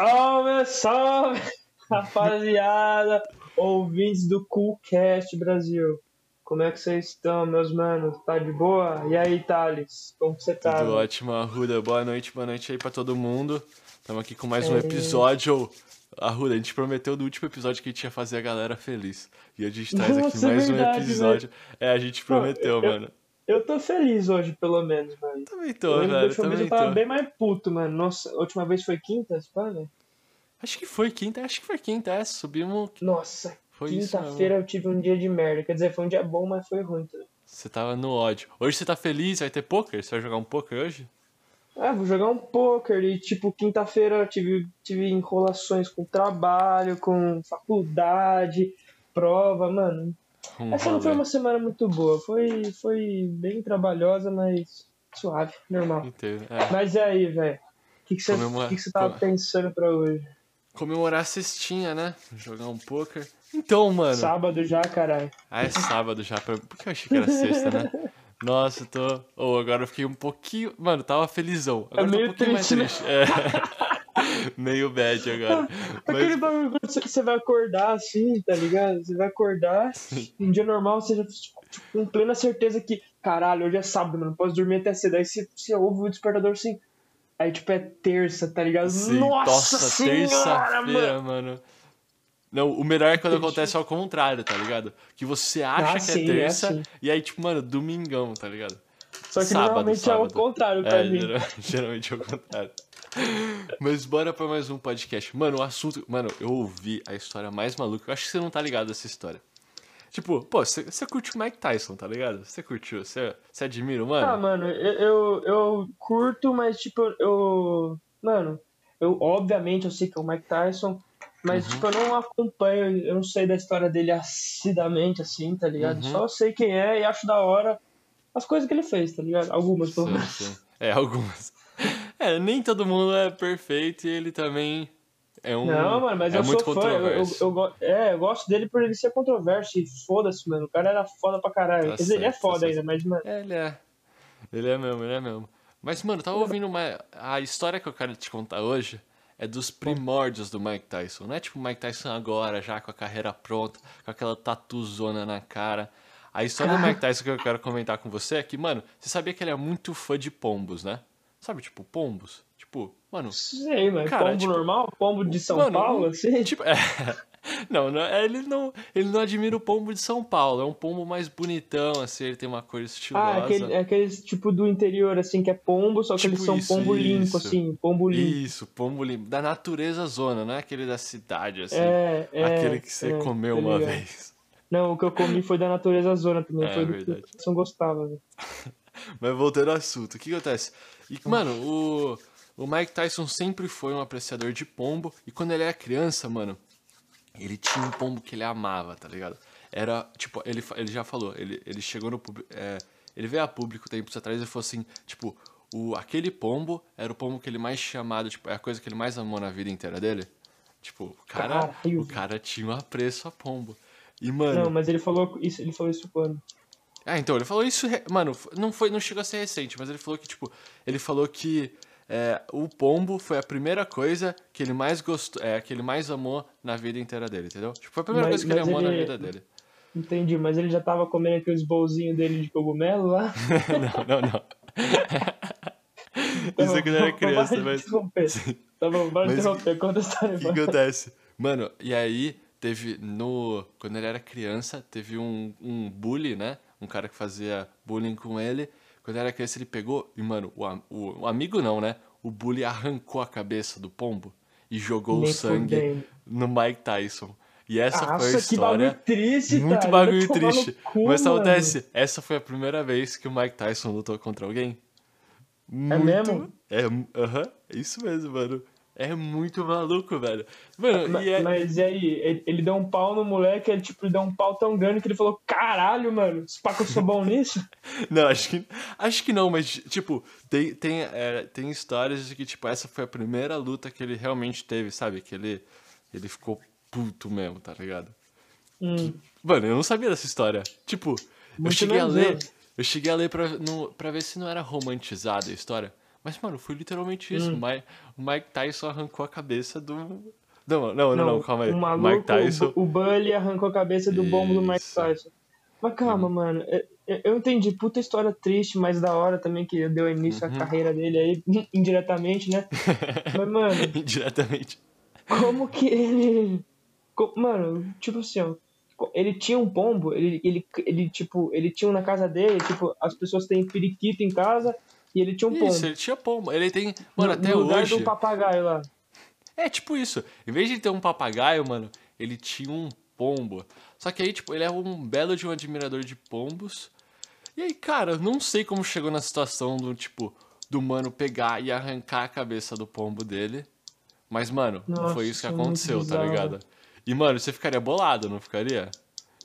Salve, salve, rapaziada, ouvintes do Coolcast Brasil. Como é que vocês estão, meus manos? Tá de boa? E aí, Thales? Como que você tá? Tudo ótimo, Arruda. Boa noite, boa noite aí pra todo mundo. Estamos aqui com mais um episódio. Arruda, a gente prometeu no último episódio que a gente ia fazer a galera feliz. E a gente traz aqui Nossa, é mais verdade, um episódio. É, a gente prometeu, eu- mano. Eu tô feliz hoje, pelo menos, mano. Também Eu tô, da velho. última vez Também eu tava tô. bem mais puto, mano. Nossa, a última vez foi quinta, pá, né? Acho que foi quinta, acho que foi quinta, é. Subimos. Nossa, quinta-feira eu tive um dia de merda. Quer dizer, foi um dia bom, mas foi ruim também. Você tava no ódio. Hoje você tá feliz? Vai ter poker? Você vai jogar um poker hoje? Ah, vou jogar um poker e, tipo, quinta-feira eu tive, tive enrolações com trabalho, com faculdade, prova, mano. Essa não foi uma semana muito boa. Foi, foi bem trabalhosa, mas suave, normal. Inteiro. É. Mas e aí, velho? O que, que você Comemora- que que você tava pensando pra hoje? Comemorar a cestinha, né? Jogar um poker. Então, mano. Sábado já, caralho. Ah, é sábado já. Por que eu achei que era sexta, né? Nossa, eu tô. Oh, agora eu fiquei um pouquinho. Mano, tava felizão. Agora eu tô um meio pouquinho mais triste, né? triste. É. Meio bad agora. Aquele Mas, bagulho que você- vai acordar assim, tá ligado? Você vai acordar, um dia normal, você já tipo, com plena certeza que, caralho, hoje é sábado, mano, posso dormir até cedo. Aí você, você ouve o despertador assim. Aí, tipo, é terça, tá ligado? sim, Nossa, nossa, mano! terça-feira, mano. Não, o melhor é quando acontece ao contrário, tá ligado? Que você acha Ah, que sim, é é terça, assim. e aí, tipo, mano, domingão, tá ligado? Só que Sábado, normalmente é sábado. o contrário pra É, mim. geral- geralmente é o contrário. Mas bora pra mais um podcast. Mano, o assunto. Mano, eu ouvi a história mais maluca. Eu acho que você não tá ligado nessa história. Tipo, pô, você, curte o Mike Tyson, tá ligado? Você curtiu? Você, admira, o mano? Ah, mano, eu, eu, eu curto, mas tipo, eu. Mano, eu obviamente eu sei que é o Mike Tyson, mas Uhum. tipo, eu não acompanho, eu não sei da história dele acidamente assim, tá ligado? Uhum. Só sei quem é e acho da hora as coisas que ele fez, tá ligado? Algumas, pelo menos. É, algumas. É, nem todo mundo é perfeito e ele também é um. Não, mano, mas é eu muito sou fã. Eu, eu, eu é, eu gosto dele por ele ser controverso e foda-se, mano. O cara era foda pra caralho. Tá Quer dizer, ele é tá foda certo. ainda, mas, mano. É, ele é. Ele é mesmo, ele é mesmo. Mas, mano, eu tava ouvindo uma. A história que eu quero te contar hoje é dos primórdios do Mike Tyson. Não é tipo o Mike Tyson agora, já com a carreira pronta, com aquela tatuzona na cara. A história do Mike Tyson que eu quero comentar com você é que, mano, você sabia que ele é muito fã de pombos, né? Sabe, tipo, pombos? Tipo, mano. Sei, mas Cara, pombo tipo, normal? Pombo de São mano, Paulo, assim? Tipo, é. Não, não, é, ele não, ele não admira o pombo de São Paulo. É um pombo mais bonitão, assim, ele tem uma cor estilosa. Ah, aquele, aqueles tipo do interior, assim, que é pombo, só que Tipo eles são isso, pombo limpo, isso. assim, pombo limpo. Isso, pombo limpo. Da natureza zona, não é aquele da cidade, assim. É, é. aquele que você é, comeu tô uma vez. Não, o que eu comi foi da natureza zona também, É, foi do verdade. que o gostava. velho. Mas voltando ao assunto, o que acontece? E, mano, o, o Mike Tyson sempre foi um apreciador de pombo. E quando ele era criança, mano, ele tinha um pombo que ele amava, tá ligado? Era, tipo, ele, ele já falou, ele, ele chegou no público. É, ele veio a público tempos atrás e falou assim, tipo, o, aquele pombo era o pombo que ele mais tinha amado, tipo, é a coisa que ele mais amou na vida inteira dele. Tipo, o cara, o cara tinha um apreço a pombo. E, mano. Não, mas ele falou isso, ele falou isso quando? Ah, então, ele falou isso, mano, não foi, não chegou a ser recente, mas ele falou que, tipo, ele falou que é, o pombo foi a primeira coisa que ele mais gostou, é, que ele mais amou na vida inteira dele, entendeu? Tipo, foi a primeira Mas- coisa que ele amou na ele- vida dele. Entendi, mas ele já tava comendo aqueles bolzinhos dele de cogumelo lá? não, não, não. Isso é quando eu era criança, mas... interromper. Tá bom, Mas- interromper, conta a história. O que acontece? Mano, e aí teve no. Quando ele era criança, teve um, um bully, né? Um cara que fazia bullying com ele. Quando ele era criança, ele pegou. E, mano, o, o, o amigo não, né? O bully arrancou a cabeça do pombo e jogou Nem o sangue no Mike Tyson. E essa foi a Nossa, que história. bagulho triste, Muito cara. bagulho triste. cu, Mas acontece, essa foi a primeira vez que o Mike Tyson lutou contra alguém. Muito... mesmo? É, aham, é isso mesmo, mano. É muito maluco, velho. Mano, Ma- e é... Mas e aí, ele, ele deu um pau no moleque, ele tipo, deu um pau tão grande que ele falou, caralho, mano, que eu sou bom nisso? Não, acho que, acho que não, mas, tipo, tem, tem, é, tem histórias de que, tipo, essa foi a primeira luta que ele realmente teve, sabe? Que ele, ele ficou puto mesmo, tá ligado? Hum, Mano, eu não sabia dessa história. Tipo, eu Muito cheguei a ler. eu. Eu cheguei a ler pra, no, pra ver se não era romantizada a história. Mas, mano, foi literalmente isso. Hum. O, Mike, Tyson arrancou a cabeça do. Não, não, não, não, calma aí. O maluco, Mike Tyson. o, o Bully arrancou a cabeça do bombo do Mike. Tyson. Mas calma, Uhum. mano. eu- eu- entendi, puta história triste, mas da hora também que deu início Uhum. à carreira dele aí, indiretamente, né? Mas, mano, Indiretamente. como que ele. Mano, tipo assim, ó. Ele tinha um pombo, ele, ele, ele, tipo, ele tinha um na casa dele, tipo, as pessoas têm periquito em casa e ele tinha um pombo. Isso, ele tinha pombo. Ele tem. Mano, no, até no lugar hoje. do papagaio lá. É tipo isso. Em vez de ter um papagaio, mano, ele tinha um pombo. Só que aí, tipo, ele é um belo de um admirador de pombos. E aí, cara, não sei como chegou na situação do, tipo, do mano pegar e arrancar a cabeça do pombo dele. Mas, mano, Nossa, foi isso que é aconteceu, tá ligado? E, mano, você ficaria bolado, não ficaria?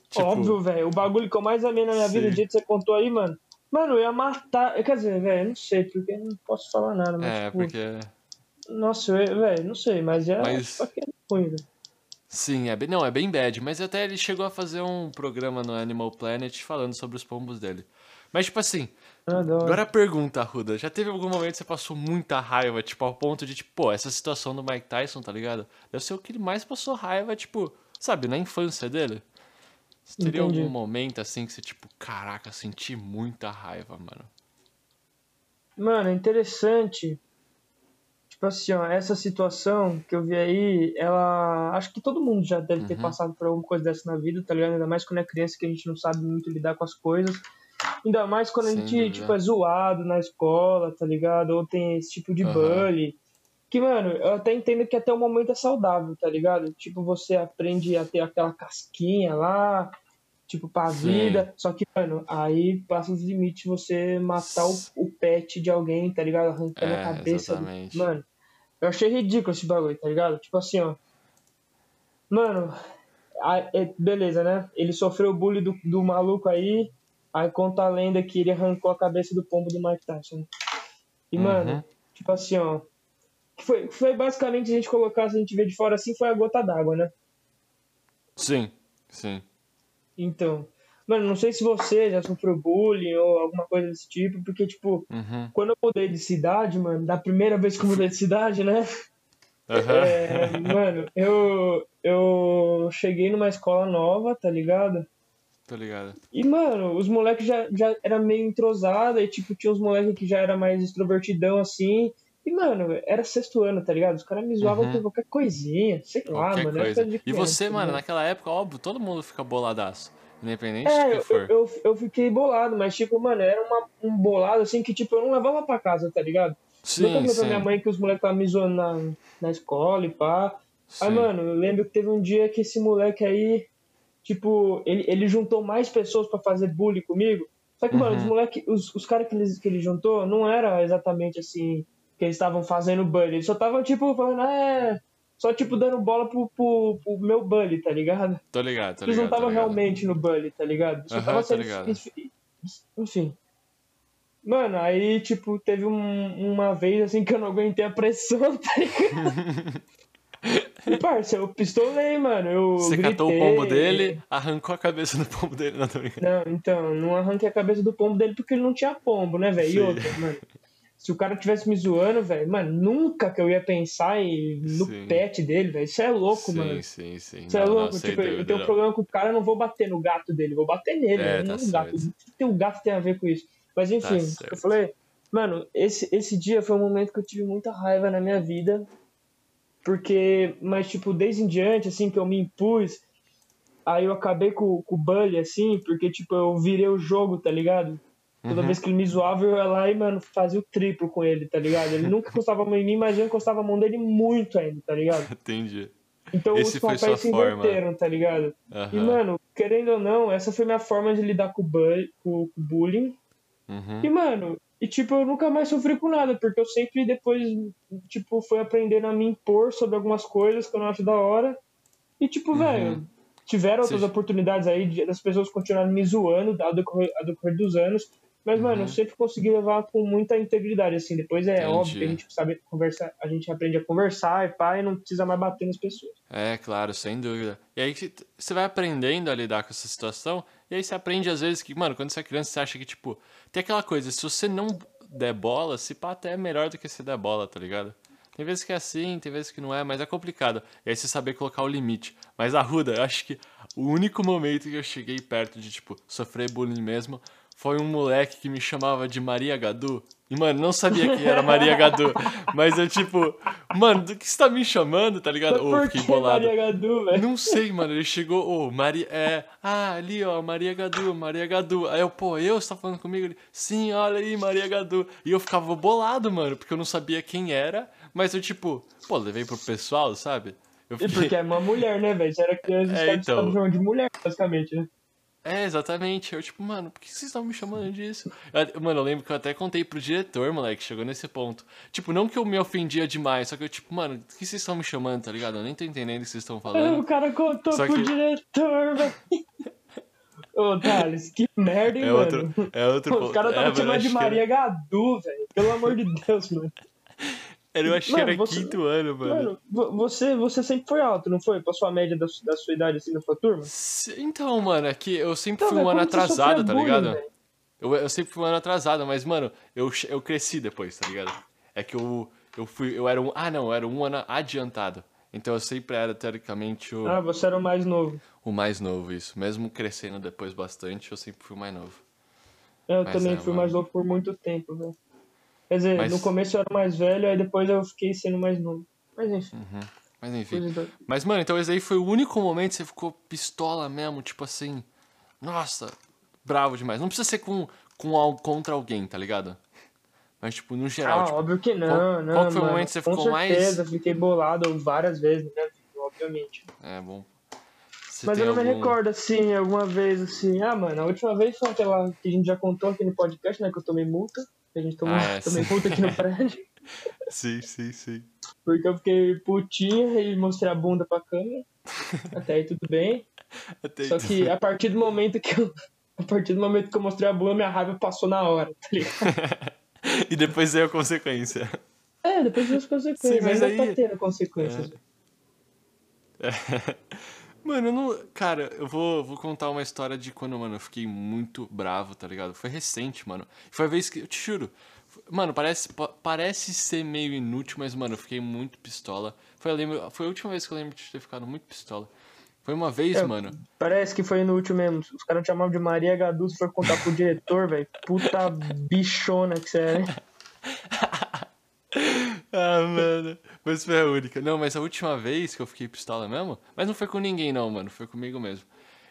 Tipo, Óbvio, velho. O bagulho que eu mais amei na minha vida, Sim. o dia que você contou aí, mano. Mano, eu ia matar. Quer dizer, velho, eu não sei, porque eu não posso falar nada, mas, É, tipo, porque. nossa, eu- velho, não sei, mas é Mas- tipo, aquele ruim, velho. Sim, é bem, não, é bem bad, mas até ele chegou a fazer um programa no Animal Planet falando sobre os pombos dele. Mas, tipo assim. Agora a pergunta, Ruda. Já teve algum momento que você passou muita raiva, tipo, ao ponto de, tipo, pô, essa situação do Mike Tyson, tá ligado? Deve ser o que ele mais passou raiva, tipo, sabe, na infância dele? Você teria Entendi. algum momento assim que você, tipo, caraca, senti muita raiva, mano? Mano, é interessante. Tipo assim, ó, essa situação que eu vi aí, ela. Acho que todo mundo já deve ter Uhum. passado por alguma coisa dessa na vida, tá ligado? Ainda mais quando é criança que a gente não sabe muito lidar com as coisas. Ainda mais quando a gente, dúvida. tipo, é zoado na escola, tá ligado? Ou tem esse tipo de Aham. bully. Que, mano, eu até entendo que até o momento é saudável, tá ligado? Tipo, você aprende a ter aquela casquinha lá, tipo, pra Sim. vida. Só que, mano, aí passa os limites você matar o, o pet de alguém, tá ligado? Arrancando É, a cabeça. do-. Mano, eu achei ridículo esse bagulho, tá ligado? Tipo assim, ó. Mano, é- beleza, né? Ele sofreu o bullying do, do maluco aí. Aí conta a lenda que ele arrancou a cabeça do pombo do Mike Tyson. E, Uhum. mano, tipo assim, ó. Que Foi, foi basicamente, a gente colocar, se a gente ver de fora assim, foi a gota d'água, né? Sim, sim. Então, mano, não sei se você já sofreu bullying ou alguma coisa desse tipo, porque, tipo, Uhum. quando eu mudei de cidade, mano, da primeira vez que eu mudei de cidade, né? Aham. É, mano, eu, eu cheguei numa escola nova, tá ligado? Tô ligado. E, mano, os moleques já, já era meio entrosado, e, tipo, tinha uns moleques que já era mais extrovertidão, assim. E, mano, era sexto ano, tá ligado? Os caras me zoavam Uhum. por qualquer coisinha, sei lá, Qualquer mano. coisa. de E criança, você, tá mano, ligado? naquela época, óbvio, todo mundo fica boladaço. Independente É, do que eu, for. eu, eu fiquei bolado, mas, tipo, mano, era uma, um bolado, assim, que, tipo, eu não levava pra casa, tá ligado? Sim, falei pra sim. minha mãe que os moleques estavam me zoando na, na escola e pá. Aí, sim. mano, eu lembro que teve um dia que esse moleque aí, tipo, ele, ele juntou mais pessoas pra fazer bullying comigo. Só que, mano, Uhum. os moleques, os, os caras que ele, que ele juntou não era exatamente assim, que eles estavam fazendo bullying. Eles só estavam, tipo, falando, ah, é. Só, tipo, dando bola pro, pro, pro meu bully, tá ligado? Tô ligado, tô Eles ligado. não estavam realmente no bully, tá ligado? Só Aham, tava sendo. Enfim. Mano, aí, tipo, teve um- uma vez assim que eu não aguentei a pressão, tá ligado? E, parça, eu pistolei, mano. Eu Você gritei. catou o pombo dele, arrancou a cabeça do pombo dele. Não, tô brincando. Não, então, não arranquei a cabeça do pombo dele porque ele não tinha pombo, né, velho? E outra, mano. Se o cara tivesse me zoando, velho, mano, nunca que eu ia pensar em, no Sim. pet dele, velho. Isso é louco, sim, mano. sim, sim. Você é Não, não, louco? sem tipo, eu dúvida, tenho um não. problema com o cara, eu não vou bater no gato dele, vou bater nele, É, né? tá não no gato. O que tem o gato tem a ver com isso? Mas enfim, Tá o que eu falei, mano, esse, esse dia foi um momento que eu tive muita raiva na minha vida. Porque, mas tipo, desde em diante, assim, que eu me impus, aí eu acabei com, com o bully, assim, porque, tipo, eu virei o jogo, tá ligado? Toda Uhum. vez que ele me zoava, eu ia lá e, mano, fazia o triplo com ele, tá ligado? Ele nunca encostava a mão em mim, mas eu encostava a mão dele muito ainda, tá ligado? Entendi. Então Esse os papéis se forma. inverteram, tá ligado? E, Aham. mano, querendo ou não, essa foi minha forma de lidar com o, bu- com o bullying. Uhum. E, mano, e tipo, eu nunca mais sofri com nada, porque eu sempre depois, tipo, fui aprendendo a me impor sobre algumas coisas que eu não acho da hora. E, tipo, Uhum. velho, tiveram outras oportunidades aí de- das pessoas continuarem me zoando ao decorrer, ao decorrer dos anos. Mas, mano, Uhum. eu sempre consegui levar com muita integridade, assim. Depois é Entendi. óbvio que a gente sabe conversar, a gente aprende a conversar e pá, e não precisa mais bater nas pessoas. É, claro, sem dúvida. E aí você vai aprendendo a lidar com essa situação, e aí você aprende às vezes que, mano, quando você é criança, você acha que, tipo, tem aquela coisa, se você não der bola, se pá até é melhor do que se der bola, tá ligado? Tem vezes que é assim, tem vezes que não é, mas é complicado. E aí você saber colocar o limite. Mas a Ruda, eu acho que o único momento que eu cheguei perto de, tipo, sofrer bullying mesmo foi um moleque que me chamava de Maria Gadu. E, mano, não sabia quem era Maria Gadu. mas eu, tipo, mano, do que você tá me chamando, tá ligado? Ô, Por fiquei que bolado. Maria Gadu, velho? Não sei, mano. Ele chegou, ô, Maria. É. Ah, ali, ó, Maria Gadu, Maria Gadu. Aí eu, pô, eu, você tá falando comigo? Ele, sim, olha aí, Maria Gadu. E eu ficava bolado, mano, porque eu não sabia quem era. Mas eu, tipo, pô, levei pro pessoal, sabe? Eu E porque é uma mulher, né, velho? Era criança, os É, caras então. chamando de mulher, basicamente, né? É, exatamente. Eu, tipo, mano, por que vocês estão me chamando disso? Eu- mano, eu lembro que eu até contei pro diretor, moleque, chegou nesse ponto. Tipo, não que eu me ofendia demais, só que eu, tipo, mano, por que vocês estão me chamando, tá ligado? Eu nem tô entendendo o que vocês estão O falando. cara contou Só pro que- diretor, velho. Ô, Thales, que merda, hein, É mano? outro, é outro. Os caras é, estavam mano, chamando de acho que Maria Gadu, velho. Pelo amor de Deus, mano. Era, eu acho que Mano, era você- quinto ano, mano. Mano, vo- você, você sempre foi alto, não foi? Pra sua média da, da sua idade, assim, na sua turma? Então, mano, é que eu sempre Então, fui um ano atrasado, tá bullying, ligado? Eu, eu sempre fui um ano atrasado, mas, mano, eu, eu cresci depois, tá ligado? É que eu, eu fui. Eu era um. Ah, não, eu era um ano adiantado. Então eu sempre era, teoricamente, o, Ah, você era o mais novo. o mais novo, isso. Mesmo crescendo depois bastante, eu sempre fui o mais novo. Eu Mas também é, fui mano. mais novo por muito tempo, velho. Quer dizer, Mas- no começo eu era mais velho, aí depois eu fiquei sendo mais novo. Mas enfim, Mas enfim. Mas, mano, então esse aí foi o único momento que você ficou pistola mesmo, tipo assim. Nossa, bravo demais. Não precisa ser com, com contra alguém, tá ligado? Mas, tipo, no geral, Ah, tipo, óbvio que não, qual- não, qual foi o mano. momento que você Com ficou mais- certeza, fiquei bolado várias vezes, né? Obviamente. é bom. Você Mas eu não me algum- recordo, assim, alguma vez, assim... Ah, mano, a última vez foi aquela que a gente já contou aqui no podcast, né? Que eu tomei multa. A gente tomou, Ah, é, sim. multa aqui no prédio. Sim, sim, sim. Porque eu fiquei putinha e mostrei a bunda pra câmera. Até aí tudo bem. Até Só que a partir do momento que eu. A partir do momento que eu mostrei a bunda, minha raiva passou na hora, tá ligado? e depois veio a consequência. É, depois das consequências. Sim, mas ainda aí- tá tendo consequências. Mano, eu não. Cara, eu vou, vou contar uma história de quando, mano, eu fiquei muito bravo, tá ligado? Foi recente, mano. Foi a vez que. Eu te juro. Mano, parece, pa- parece ser meio inútil, mas, mano, eu fiquei muito pistola. Foi, eu lembro, foi a última vez que eu lembro de ter ficado muito pistola. Foi uma vez, É, mano. Parece que foi último mesmo. Os caras te chamavam de Maria Gadu, se for contar pro diretor, velho. Puta bichona que você é, né? Ah, mano. Mas foi a única. Não, mas a última vez que eu fiquei pistola mesmo. Mas não foi com ninguém, não, mano. Foi comigo mesmo.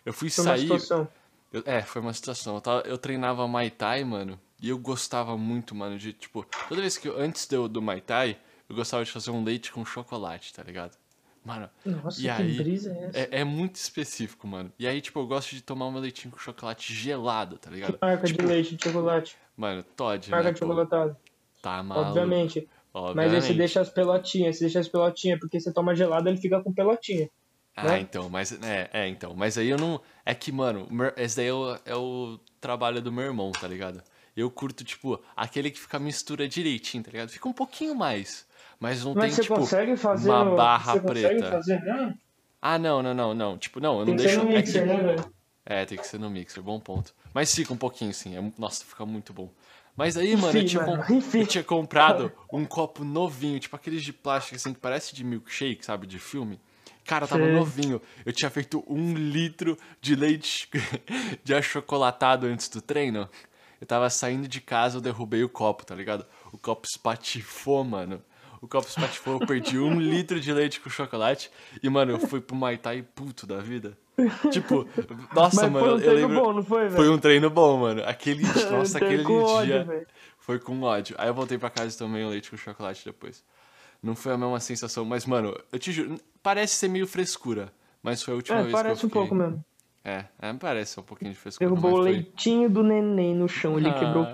Eu fui Foi uma sair. situação. Eu- é, foi uma situação. Eu, tava- eu treinava Muay Thai, mano. E eu gostava muito, mano, de, tipo, toda vez que eu, antes do, do Muay Thai, eu gostava de fazer um leite com chocolate, tá ligado? Mano, Nossa, e que aí, brisa é essa? é, é muito específico, mano. E aí, tipo, eu gosto de tomar meu leitinho com chocolate gelado, tá ligado? Marca tipo, de leite de chocolate. Mano, Todd, Marca né? de chocolatado. Tá maluco. Obviamente. Mas aí Obviamente. você deixa as pelotinhas, você deixa as pelotinhas, porque você toma gelado, ele fica com pelotinha. Ah, né? então, mas. É, é, então. Mas aí eu não. É que, mano, esse daí é o, é o trabalho do meu irmão, tá ligado? Eu curto, tipo, aquele que fica mistura direitinho, tá ligado? Fica um pouquinho mais. Mas não Mas tem, você tipo, consegue fazer uma no- barra você consegue preta. fazer, não? Ah, não, não, não, não. Tipo, não, eu Tem não que ser deixo. no é mixer, que- né, velho? É, tem que ser no mixer, bom ponto. Mas fica um pouquinho, sim. É, nossa, fica muito bom. Mas aí, mano, eu Enfim, tinha, mano, com- enfim. eu tinha comprado um copo novinho, tipo aqueles de plástico, assim, que parece de milkshake, sabe, de filme. Cara, tava Sei. novinho. Eu tinha feito um litro de leite de achocolatado antes do treino. Eu tava saindo de casa, eu derrubei o copo, tá ligado? O copo espatifou, mano. O copo espatifou, eu perdi um litro de leite com chocolate. E, mano, eu fui pro Muay Thai puto da vida. Tipo, nossa, Mas mano, foi um eu treino lembro... bom, não foi, velho? Foi um treino bom, mano. Aquele, nossa, Um aquele ódio, dia velho. foi com ódio. Aí eu voltei pra casa e tomei um leite com chocolate depois. Não foi a mesma sensação, mas, mano, eu te juro, parece ser meio frescura. Mas foi a última É, vez parece que eu um fiquei... pouco mesmo. É, é, parece um pouquinho de frescura. Derrubou o foi- leitinho do neném no chão, ele Ah. quebrou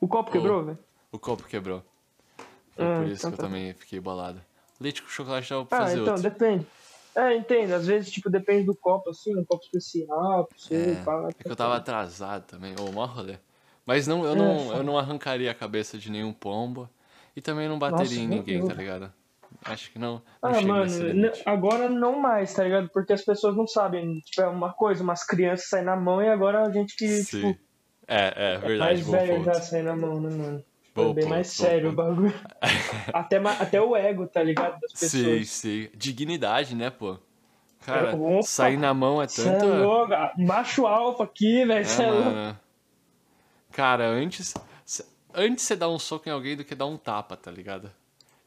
o copo. Quebrou, velho? O copo quebrou. Foi Ah, por isso então que eu tá. também fiquei bolado. Leite com chocolate dava pra Ah, fazer então, outro. depende. É, entendo. Às vezes, tipo, depende do copo, assim, um copo especial, É, pá, é que eu tava atrasado também, ô, mó rolê. Mas não, eu, É, não, eu não arrancaria a cabeça de nenhum pombo e também não bateria Nossa, em ninguém, tá ligado? Acho que não, não Ah, mano, agora não mais, tá ligado? Porque as pessoas não sabem. Tipo, é uma coisa, umas crianças saem na mão e agora a gente que, Sim. tipo, É, é, verdade, mais bom velho já sai na mão, né, mano? Pô, bem pô, mais pô, sério o bagulho. até, até o ego, tá ligado? Das Sim, pessoas. sim. Dignidade, né, pô? Cara, Opa, sair na mão é tanto. é louco, ah, macho alfa aqui, velho. É, Cê é louco. mano. Cara, antes. Antes você dar um soco em alguém do que dar um tapa, tá ligado?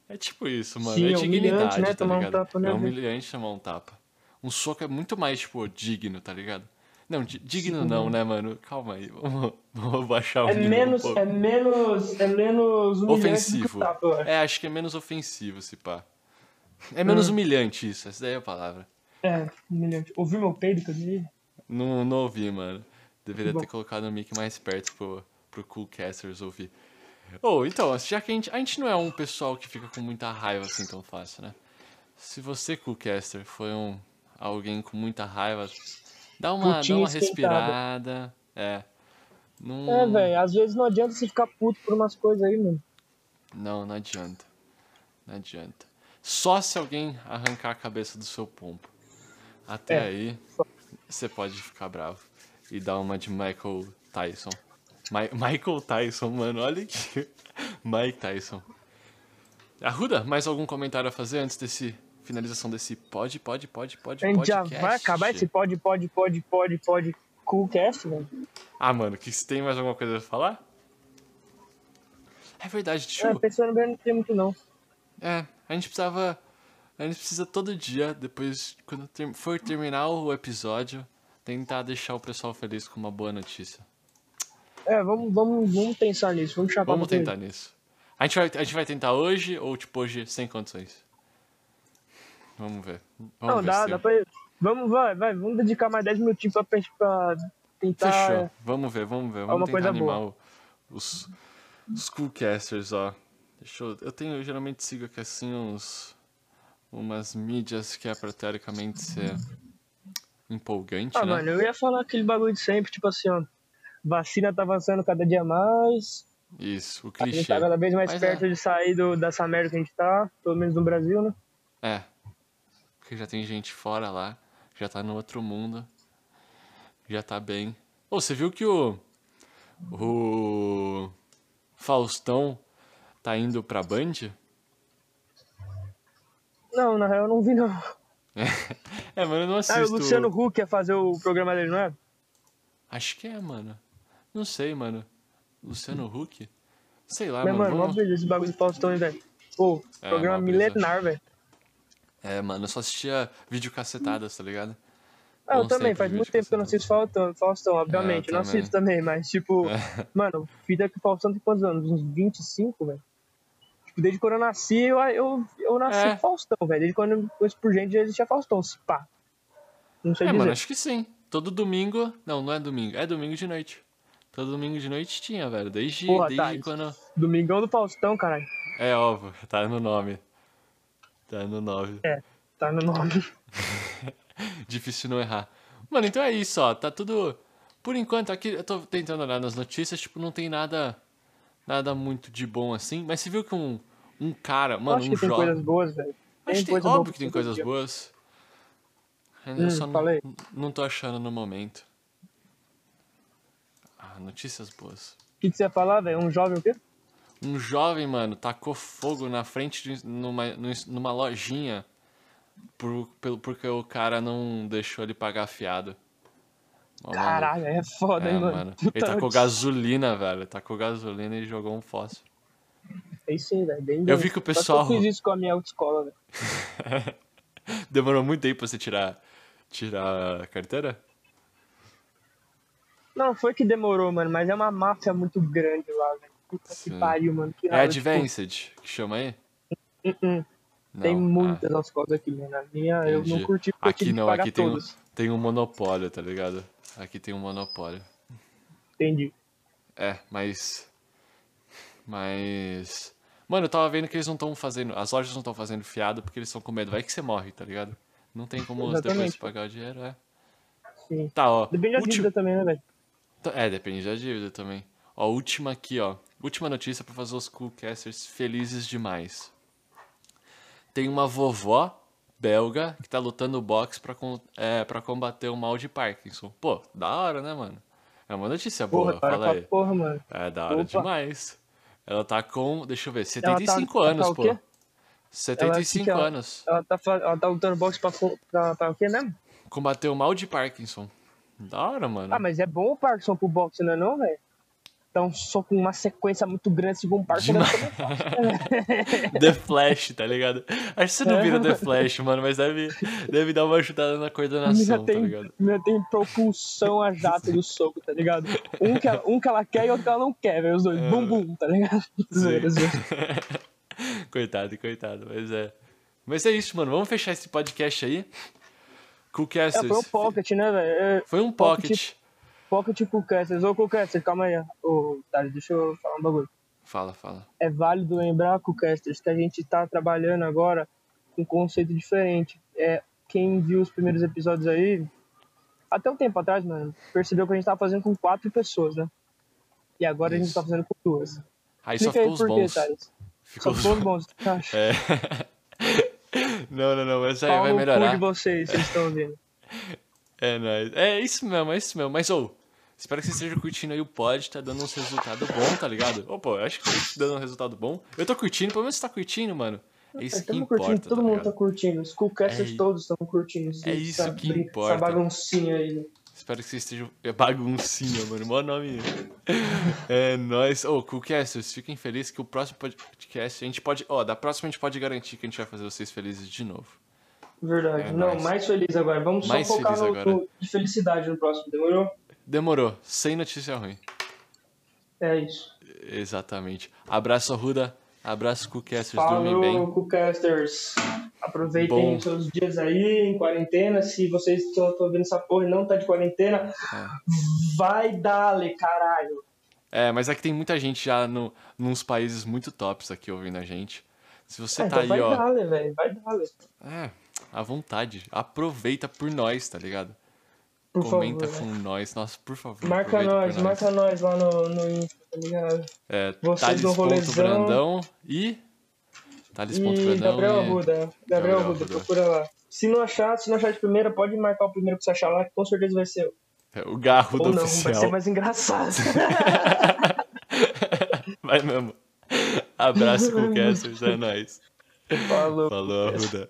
É tipo isso, mano. Sim, é é humilhante, dignidade, né, tá tomar um ligado? tapa, né, é humilhante tomar um tapa. Um soco é muito mais, tipo, digno, tá ligado? Não, di- digno não, né, mano? Calma aí. Vamos, vamos baixar o É menos, um é menos, é menos Ofensivo. É, acho que é menos ofensivo, se pá. É menos Hum. humilhante isso, essa daí é a palavra. É, humilhante. Ouviu meu peido que eu disse? Não, não ouvi, mano. Deveria Bom. ter colocado o mic mais perto pro, pro Coolcasters ouvir. Ou, então, já que a gente, a gente não é um pessoal que fica com muita raiva assim tão fácil, né? Se você, Coolcaster, foi um, alguém com muita raiva, dá uma, dá uma respirada. É. Não, É, velho, às vezes não adianta você ficar puto por umas coisas aí, mano. Não, não adianta. Não adianta. Só se alguém arrancar a cabeça do seu pombo. Até É, aí, só. você pode ficar bravo. E dar uma de Michael Tyson. Mi- Michael Tyson, mano, olha aqui. Mike Tyson. Arruda, mais algum comentário a fazer antes desse finalização desse pode, pode, pode, pode, A gente já vai acabar esse pode, pode, pode, pode, pode, coolcast, velho. Ah, mano, que tem mais alguma coisa a falar? É verdade, tio. É, pensando bem, não tem muito não. É, a gente precisava. A gente precisa todo dia, depois, quando for terminar o episódio, tentar deixar o pessoal feliz com uma boa notícia. É, vamos, vamos, vamos pensar nisso, vamos chapar Vamos pra tentar nisso. A gente, vai, a gente vai tentar hoje ou tipo hoje sem condições? Vamos ver. Vamos Não, ver dá, dá pra. Vamos, vai, vai, vamos dedicar mais 10 minutinhos pra, pra tentar. Fechou. Vamos ver, vamos ver. Vamos tentar coisa animar boa. o- os, os coolcasters, ó. Deixa eu. Eu tenho, eu geralmente sigo aqui assim uns. Umas mídias que é pra teoricamente ser empolgante, Ah, né? mano, eu ia falar aquele bagulho de sempre, tipo assim, ó. Vacina tá avançando cada dia mais. Isso, o A gente clichê. tá cada vez mais Mas perto é. de sair do, dessa merda que a gente tá, pelo menos no Brasil, né? É. Porque já tem gente fora lá, já tá no outro mundo, já tá bem. Ô, você viu que o. O. Faustão tá indo pra Band? Não, na real eu não vi não. É, mano, eu não assisto. Ah, o Luciano Huck ia fazer o programa dele, não é? Acho que é, mano. Não sei, mano. Luciano Huck? Sei lá, Mas, mano. mano, vamos- brisa esse bagulho do Faustão aí, velho. Pô, É, programa milenar, velho. É, mano, eu só assistia vídeo cacetadas, tá ligado? Ah, eu também, faz muito tempo que eu não assisto Faustão, Faustão obviamente. É, eu eu não assisto também, mas, tipo, É. mano, fita que o Faustão tem quantos anos? Uns 25, velho? Tipo, desde quando eu nasci, eu, eu, eu nasci É. Faustão, velho. Desde quando eu conheço por gente, já existia Faustão, se pá. Não sei É, dizer. mano, acho que sim. Todo domingo. Não, não é domingo. É domingo de noite. Todo domingo de noite tinha, velho. Desde, Porra, desde Thales. quando. Domingão do Faustão, caralho. É óbvio, tá no nome. Tá no nome. É, tá no nome. Difícil não errar. Mano, então é isso, ó. Tá tudo. Por enquanto, aqui eu tô tentando olhar nas notícias, tipo, não tem nada. Nada muito de bom assim. Mas você viu que um, um cara, Eu mano, acho um que tem jovem. coisas boas, velho. Acho que tem, óbvio que tem coisas dia. boas. Ainda Hum, só não, falei. não tô achando no momento. Ah, notícias boas. O que, que você ia falar, velho? Um jovem o quê? Um jovem, mano, tacou fogo na frente de numa, numa lojinha por, pelo, porque o cara não deixou ele pagar fiado. Mano, Caralho, é foda, é, hein, mano. mano. Ele tacou notícia. gasolina, velho. Tacou gasolina e jogou um fósforo. É isso aí, velho. Bem Eu vi que o pessoal- eu fiz isso com a minha autoescola, velho. Demorou muito tempo pra você tirar, tirar a carteira? Não, foi que demorou, mano, mas é uma máfia muito grande lá, velho. Puta que Sim. pariu, mano. Que É raiva, Advanced que chama aí? tipo, uh-uh. Não, Tem ah, muitas autoescolas aqui, mano. A minha eu não curti Aqui que não, aqui tem um, tem um monopólio, tá ligado? Aqui tem um monopólio. Entendi. É, mas. Mas. Mano, eu tava vendo que eles não estão fazendo. As lojas não estão fazendo fiado porque eles estão com medo. Vai que você morre, tá ligado? Não tem como depois pagar o dinheiro, é. Sim. Tá, ó. Depende da dívida também, né, velho? É, depende da dívida também. Ó, última aqui, ó. Última notícia pra fazer os Coolcasters felizes demais. Tem uma vovó belga que tá lutando boxe pra, é, pra combater o mal de Parkinson. Pô, da hora, né, mano? É uma notícia boa, Porra, para fala aí. porra, mano. É da hora Opa. demais. Ela tá com, deixa eu ver, Ela tá- 75 ela tá anos, o pô. quê? 75 Ela- anos. Ela tá, fa- ela tá lutando boxe pra, pra, pra o quê mesmo? Combateu o mal de Parkinson. Da hora, mano. Ah, mas é bom o Parkinson pro boxe, não é não, velho? Então, só com uma sequência muito grande, o Parkinson, Demais. The Flash, tá ligado? Acho que você não É. vira The Flash, mano, mas deve, deve dar uma ajudada na coordenação, mina tá tem, ligado? a mina tem propulsão a jato do soco, tá ligado? Um que, ela, um que ela quer e outro que ela não quer, velho. Os dois, bum bum, tá ligado? Coitado, coitado, mas é. Mas é isso, mano. Vamos fechar esse podcast aí. É, Coolcasters. foi um pocket, né, velho? É, Foi um pocket. pocket. Pocket Coolcasters. Ô, Coolcasters, calma aí. Ô, tá, deixa eu falar um bagulho. Fala, fala. É válido lembrar, Coolcasters, que a gente tá trabalhando agora com um conceito diferente. É, quem viu os primeiros episódios aí, até um tempo atrás, mano, percebeu que a gente tava fazendo com quatro pessoas, né? E agora a gente Isso. tá fazendo com duas. Aí só Explica aí ficou os por quê, bons. Thales. Ficou Só os os bons, tá? É. Não, não, não, mas aí vai melhorar. de vocês, vocês estão ouvindo. É nóis. É isso mesmo, é isso mesmo. Mas, ô, espero que você esteja curtindo aí o pod, tá dando uns resultados bons, tá ligado? Pô, eu acho que tá dando um resultado bom. Eu tô curtindo, pelo menos você tá curtindo, mano. É isso que importa, curtindo, todo tá mundo tá curtindo. Os Coolcasters É- todos estão curtindo. é isso essa que importa. Essa baguncinha aí. né? Espero que você esteja... É baguncinha, mano. Mó nome. É nóis. Ô, Coolcasters, fiquem felizes que o próximo podcast a gente pode... Ó, da próxima a gente pode garantir que a gente vai fazer vocês felizes de novo. Verdade. É Não, nóis. mais feliz agora. Vamos Mais só focar feliz no, agora. no- de felicidade no próximo, demorou? Demorou. Sem notícia ruim. É isso. Exatamente. Abraço, Arruda. Abraço, Coolcasters. Dormem bem. Falou, Coolcasters. Aproveitem Bom. seus dias aí em quarentena. Se vocês estão ouvindo essa porra e não tá de quarentena, É. vai dale, caralho. É, mas aqui tem muita gente já no, nos países muito tops aqui ouvindo a gente. Se você Ah, tá então aí, vai ó. dale, velho. Vai dale. É, à vontade. Aproveita por nós, tá ligado? Por Comenta favor. com nós. Nossa, por favor. Marca por nós, marca nós lá no, no Insta, tá ligado? É, Vocês no rolezão. Thales.brandão e. E Thales.brandão Gabriel e. Arruda. Gabriel Gabriel Arruda, procura lá. Se não achar, se não achar de primeira, pode marcar o primeiro que você achar lá, que com certeza vai ser. É, o Garro Ou do não, vai ser oficial. mais engraçado. Vai mesmo. Abraço, Coolcasters. É nóis. Falou. Falou, Arruda.